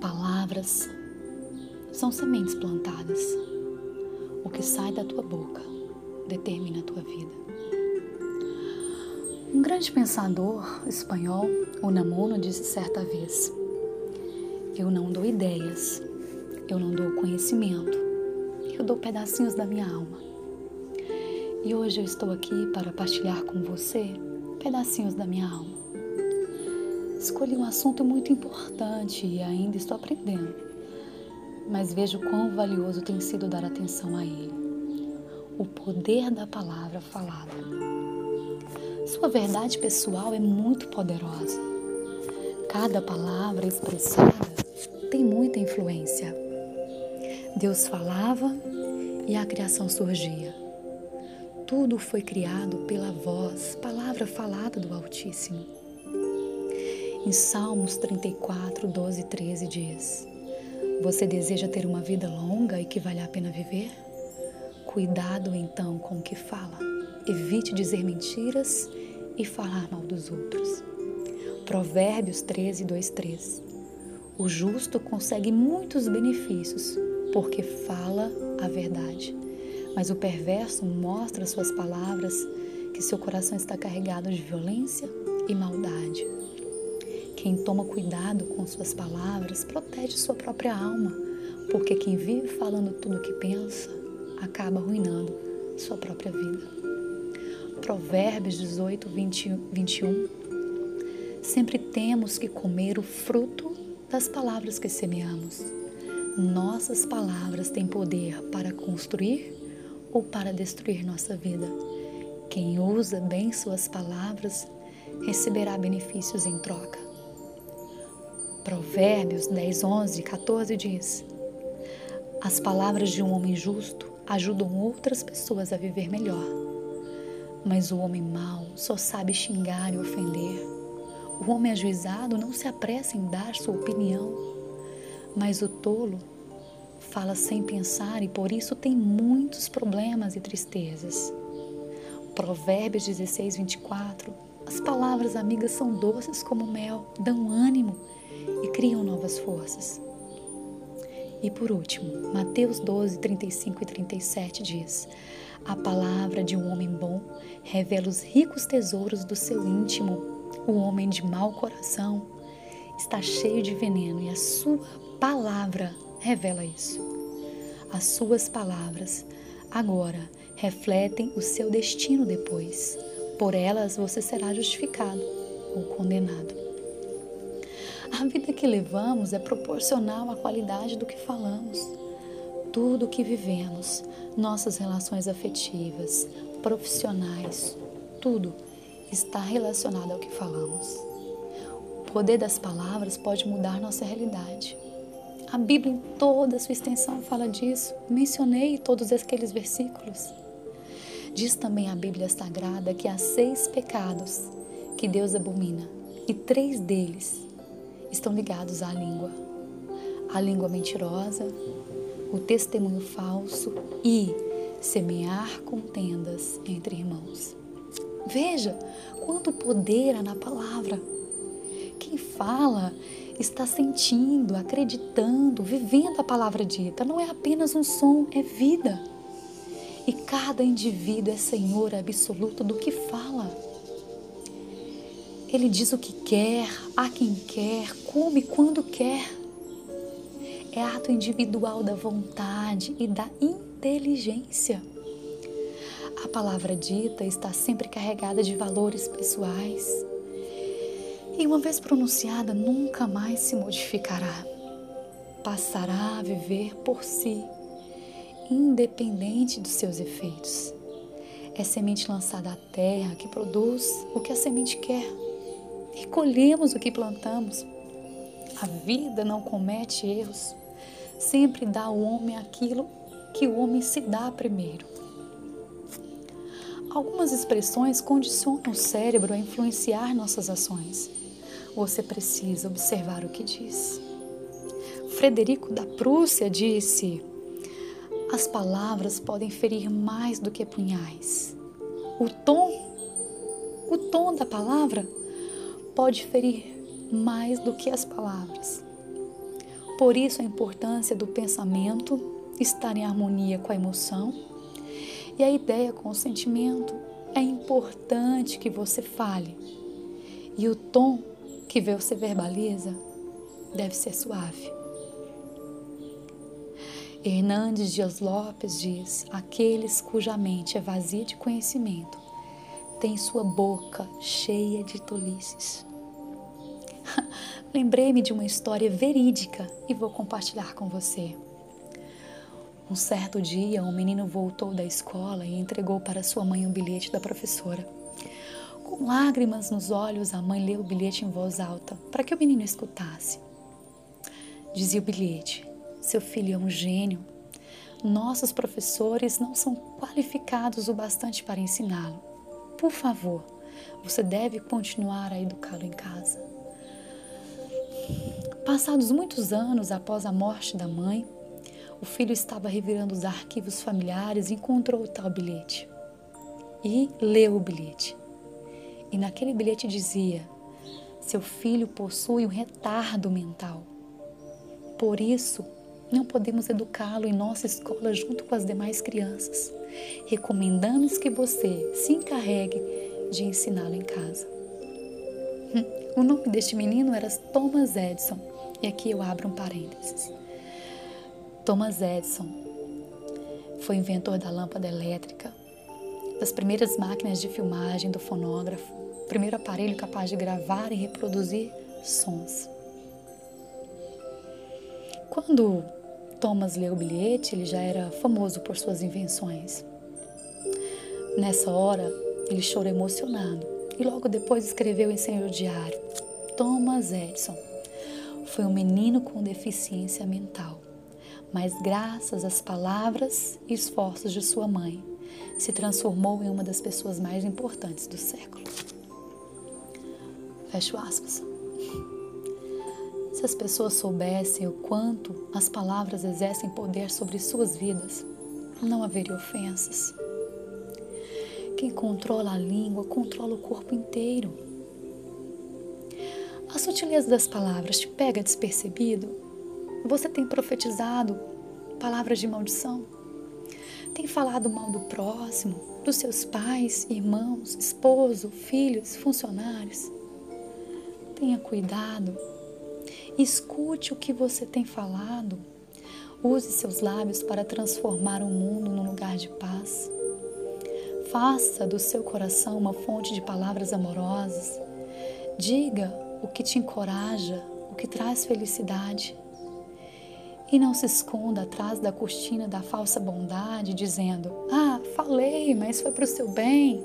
Palavras são sementes plantadas. O que sai da tua boca determina a tua vida. Um grande pensador espanhol, Unamuno, disse certa vez: Eu não dou ideias, eu não dou conhecimento, eu dou pedacinhos da minha alma. E hoje eu estou aqui para partilhar com você pedacinhos da minha alma. Escolhi um assunto muito importante e ainda estou aprendendo, mas vejo quão valioso tem sido dar atenção a ele. O poder da palavra falada. Sua verdade pessoal é muito poderosa. Cada palavra expressada tem muita influência. Deus falava e a criação surgia. Tudo foi criado pela voz, palavra falada do Altíssimo. Em Salmos 34, 12 e 13 diz: Você deseja ter uma vida longa e que vale a pena viver? Cuidado então com o que fala. Evite dizer mentiras e falar mal dos outros. Provérbios 13, 2, 3. O justo consegue muitos benefícios porque fala a verdade. Mas o perverso mostra suas palavras que seu coração está carregado de violência e maldade. Quem toma cuidado com suas palavras protege sua própria alma, porque quem vive falando tudo o que pensa acaba arruinando sua própria vida. Provérbios 18, 20, 21. Sempre temos que comer o fruto das palavras que semeamos. Nossas palavras têm poder para construir ou para destruir nossa vida. Quem usa bem suas palavras receberá benefícios em troca. Provérbios 10, 11, 14 diz: As palavras de um homem justo ajudam outras pessoas a viver melhor. Mas o homem mau só sabe xingar e ofender. O homem ajuizado não se apressa em dar sua opinião mas o tolo fala sem pensar e por isso tem muitos problemas e tristezas. Provérbios 16, 24. As palavras amigas são doces como mel, dão ânimo e criam novas forças. E por último, Mateus 12, 35 e 37 diz: A palavra de um homem bom revela os ricos tesouros do seu íntimo. O homem de mau coração está cheio de veneno e a sua palavra revela isso. As suas palavras agora refletem o seu destino depois. Por elas você será justificado ou condenado. A vida que levamos é proporcional à qualidade do que falamos. Tudo o que vivemos, nossas relações afetivas, profissionais, tudo está relacionado ao que falamos. O poder das palavras pode mudar nossa realidade. A Bíblia, em toda a sua extensão, fala disso. Mencionei todos aqueles versículos. Diz também a Bíblia Sagrada que há seis pecados que Deus abomina e três deles estão ligados à língua: a língua mentirosa, o testemunho falso e semear contendas entre irmãos. Veja quanto poder há na palavra. Quem fala está sentindo, acreditando, vivendo a palavra dita. Não é apenas um som, é vida. E cada indivíduo é senhor absoluto do que fala. Ele diz o que quer, a quem quer, como e quando quer. É ato individual da vontade e da inteligência. A palavra dita está sempre carregada de valores pessoais e uma vez pronunciada, nunca mais se modificará. Passará a viver por si, independente dos seus efeitos. É semente lançada à terra que produz o que a semente quer. E colhemos o que plantamos. A vida não comete erros. Sempre dá ao homem aquilo que o homem se dá primeiro. Algumas expressões condicionam o cérebro a influenciar nossas ações você precisa observar o que diz. Frederico da Prússia disse: As palavras podem ferir mais do que punhais. O tom, o tom da palavra pode ferir mais do que as palavras. Por isso a importância do pensamento estar em harmonia com a emoção e a ideia com o sentimento. É importante que você fale. E o tom que você verbaliza deve ser suave. Hernandes Dias Lopes diz: aqueles cuja mente é vazia de conhecimento têm sua boca cheia de tolices. Lembrei-me de uma história verídica e vou compartilhar com você. Um certo dia, um menino voltou da escola e entregou para sua mãe um bilhete da professora. Com lágrimas nos olhos, a mãe leu o bilhete em voz alta para que o menino escutasse. Dizia o bilhete: Seu filho é um gênio. Nossos professores não são qualificados o bastante para ensiná-lo. Por favor, você deve continuar a educá-lo em casa. Passados muitos anos após a morte da mãe, o filho estava revirando os arquivos familiares e encontrou o tal bilhete. E leu o bilhete. E naquele bilhete dizia: Seu filho possui um retardo mental. Por isso, não podemos educá-lo em nossa escola junto com as demais crianças. Recomendamos que você se encarregue de ensiná-lo em casa. Hum, o nome deste menino era Thomas Edison, e aqui eu abro um parênteses. Thomas Edison foi inventor da lâmpada elétrica, das primeiras máquinas de filmagem do fonógrafo, primeiro aparelho capaz de gravar e reproduzir sons. Quando Thomas leu o bilhete, ele já era famoso por suas invenções. Nessa hora, ele chorou emocionado e logo depois escreveu em seu diário: Thomas Edison foi um menino com deficiência mental, mas graças às palavras e esforços de sua mãe, se transformou em uma das pessoas mais importantes do século. Fecho aspas. Se as pessoas soubessem o quanto as palavras exercem poder sobre suas vidas, não haveria ofensas. Quem controla a língua controla o corpo inteiro. A sutileza das palavras te pega despercebido? Você tem profetizado palavras de maldição? Tem falado mal do próximo, dos seus pais, irmãos, esposo, filhos, funcionários? Tenha cuidado Escute o que você tem falado. Use seus lábios para transformar o mundo num lugar de paz. Faça do seu coração uma fonte de palavras amorosas. Diga o que te encoraja, o que traz felicidade. E não se esconda atrás da cortina da falsa bondade, dizendo: Ah, falei, mas foi para o seu bem.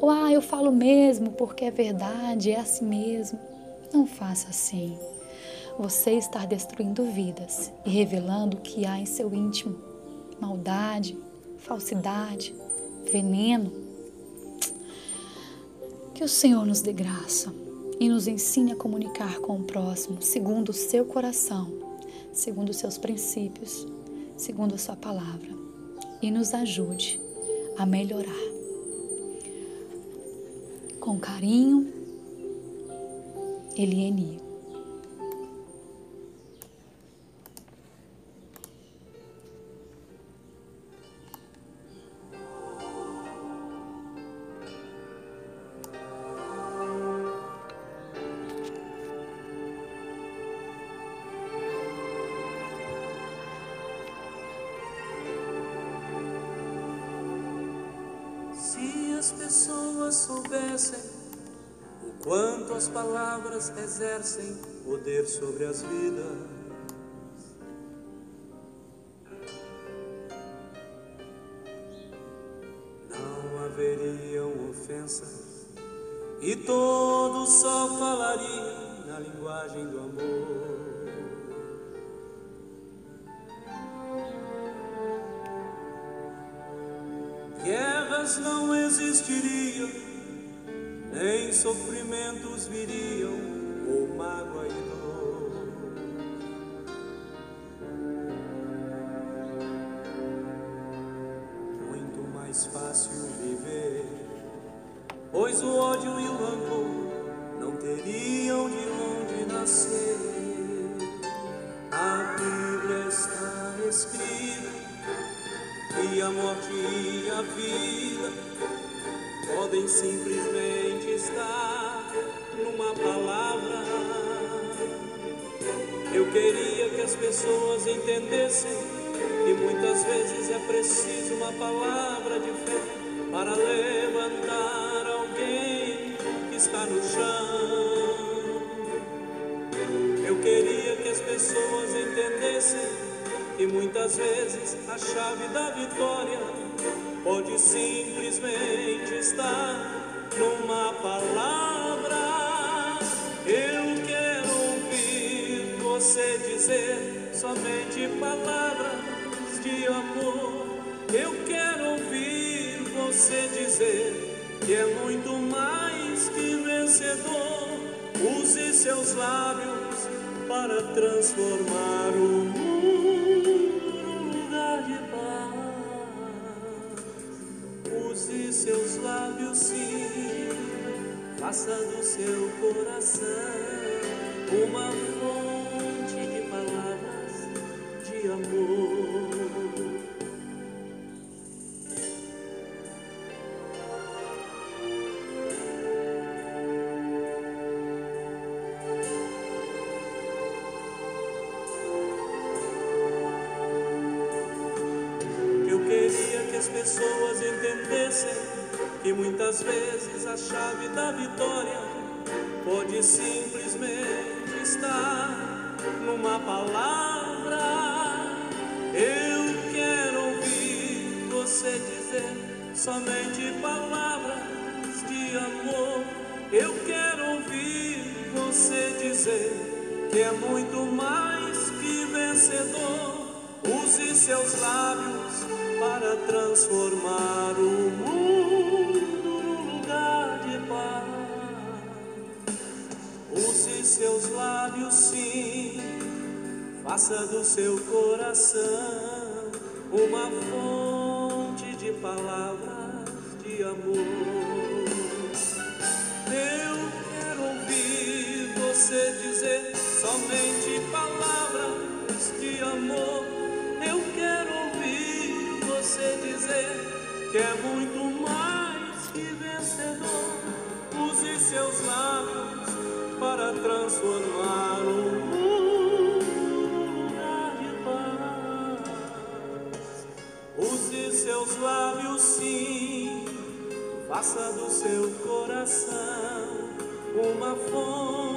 Ou Ah, eu falo mesmo porque é verdade, é assim mesmo. Não faça assim você está destruindo vidas e revelando o que há em seu íntimo: maldade, falsidade, veneno. Que o Senhor nos dê graça e nos ensine a comunicar com o próximo segundo o seu coração, segundo os seus princípios, segundo a sua palavra e nos ajude a melhorar. Com carinho, Elieni. As pessoas soubessem o quanto as palavras exercem poder sobre as vidas. Não haveriam ofensas e todos só falariam na linguagem do amor. Não existiriam, nem sofrimentos viriam, ou mágoa e dor. Muito mais fácil viver, pois o ódio e o rancor não teriam de onde nascer. A na vida podem simplesmente estar numa palavra. Eu queria que as pessoas entendessem que muitas vezes é preciso uma palavra de fé para levantar alguém que está no chão. Eu queria que as pessoas entendessem e muitas vezes a chave da vitória pode simplesmente estar numa palavra. Eu quero ouvir você dizer somente palavras de amor. Eu quero ouvir você dizer que é muito mais que vencedor. Use seus lábios para transformar o seus lábios, sim, faça do seu coração uma fonte de palavras de amor. pessoas entendessem que muitas vezes a chave da vitória pode simplesmente estar numa palavra. Eu quero ouvir você dizer somente palavras de amor. Eu quero ouvir você dizer que é muito mais que vencedor. Use seus lábios para transformar o mundo Use seus lábios, sim, faça do seu coração uma fonte de palavras de amor. Seus lábios, sim, faça do seu coração uma fonte